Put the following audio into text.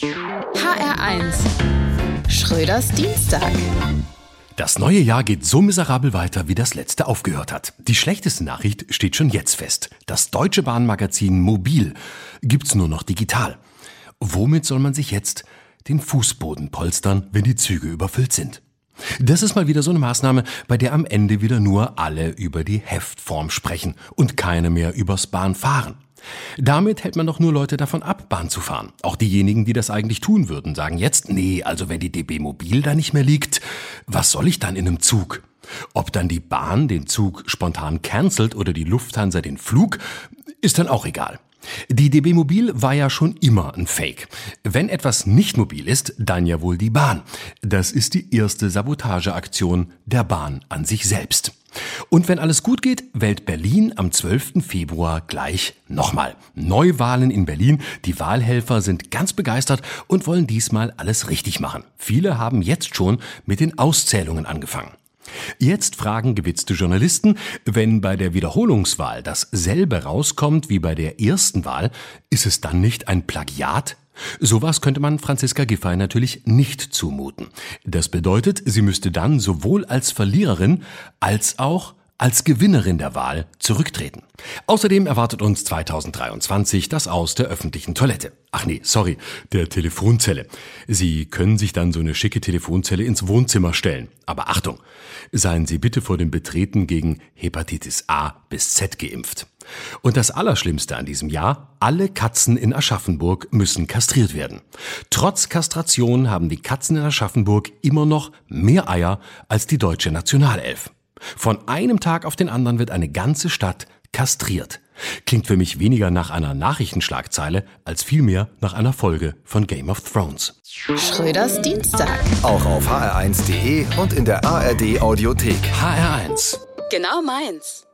HR1 Schröders Dienstag. Das neue Jahr geht so miserabel weiter, wie das letzte aufgehört hat. Die schlechteste Nachricht steht schon jetzt fest. Das deutsche Bahnmagazin Mobil gibt's nur noch digital. Womit soll man sich jetzt den Fußboden polstern, wenn die Züge überfüllt sind? Das ist mal wieder so eine Maßnahme, bei der am Ende wieder nur alle über die Heftform sprechen und keine mehr übers Bahnfahren. Damit hält man doch nur Leute davon ab, Bahn zu fahren. Auch diejenigen, die das eigentlich tun würden, sagen jetzt, nee, also wenn die DB Mobil da nicht mehr liegt, was soll ich dann in einem Zug? Ob dann die Bahn den Zug spontan cancelt oder die Lufthansa den Flug, ist dann auch egal. Die DB Mobil war ja schon immer ein Fake. Wenn etwas nicht mobil ist, dann ja wohl die Bahn. Das ist die erste Sabotageaktion der Bahn an sich selbst. Und wenn alles gut geht, wählt Berlin am 12. Februar gleich nochmal. Neuwahlen in Berlin. Die Wahlhelfer sind ganz begeistert und wollen diesmal alles richtig machen. Viele haben jetzt schon mit den Auszählungen angefangen. Jetzt fragen gewitzte Journalisten, wenn bei der Wiederholungswahl dasselbe rauskommt wie bei der ersten Wahl, ist es dann nicht ein Plagiat? Sowas könnte man Franziska Giffey natürlich nicht zumuten. Das bedeutet, sie müsste dann sowohl als Verliererin als auch als Gewinnerin der Wahl zurücktreten. Außerdem erwartet uns 2023 das Aus der öffentlichen Toilette. Ach nee, sorry, der Telefonzelle. Sie können sich dann so eine schicke Telefonzelle ins Wohnzimmer stellen. Aber Achtung, seien Sie bitte vor dem Betreten gegen Hepatitis A bis Z geimpft. Und das Allerschlimmste an diesem Jahr, alle Katzen in Aschaffenburg müssen kastriert werden. Trotz Kastration haben die Katzen in Aschaffenburg immer noch mehr Eier als die deutsche Nationalelf. Von einem Tag auf den anderen wird eine ganze Stadt kastriert. Klingt für mich weniger nach einer Nachrichtenschlagzeile als vielmehr nach einer Folge von Game of Thrones. Schröders Dienstag. Auch auf hr1.de und in der ARD Audiothek. HR1. Genau meins.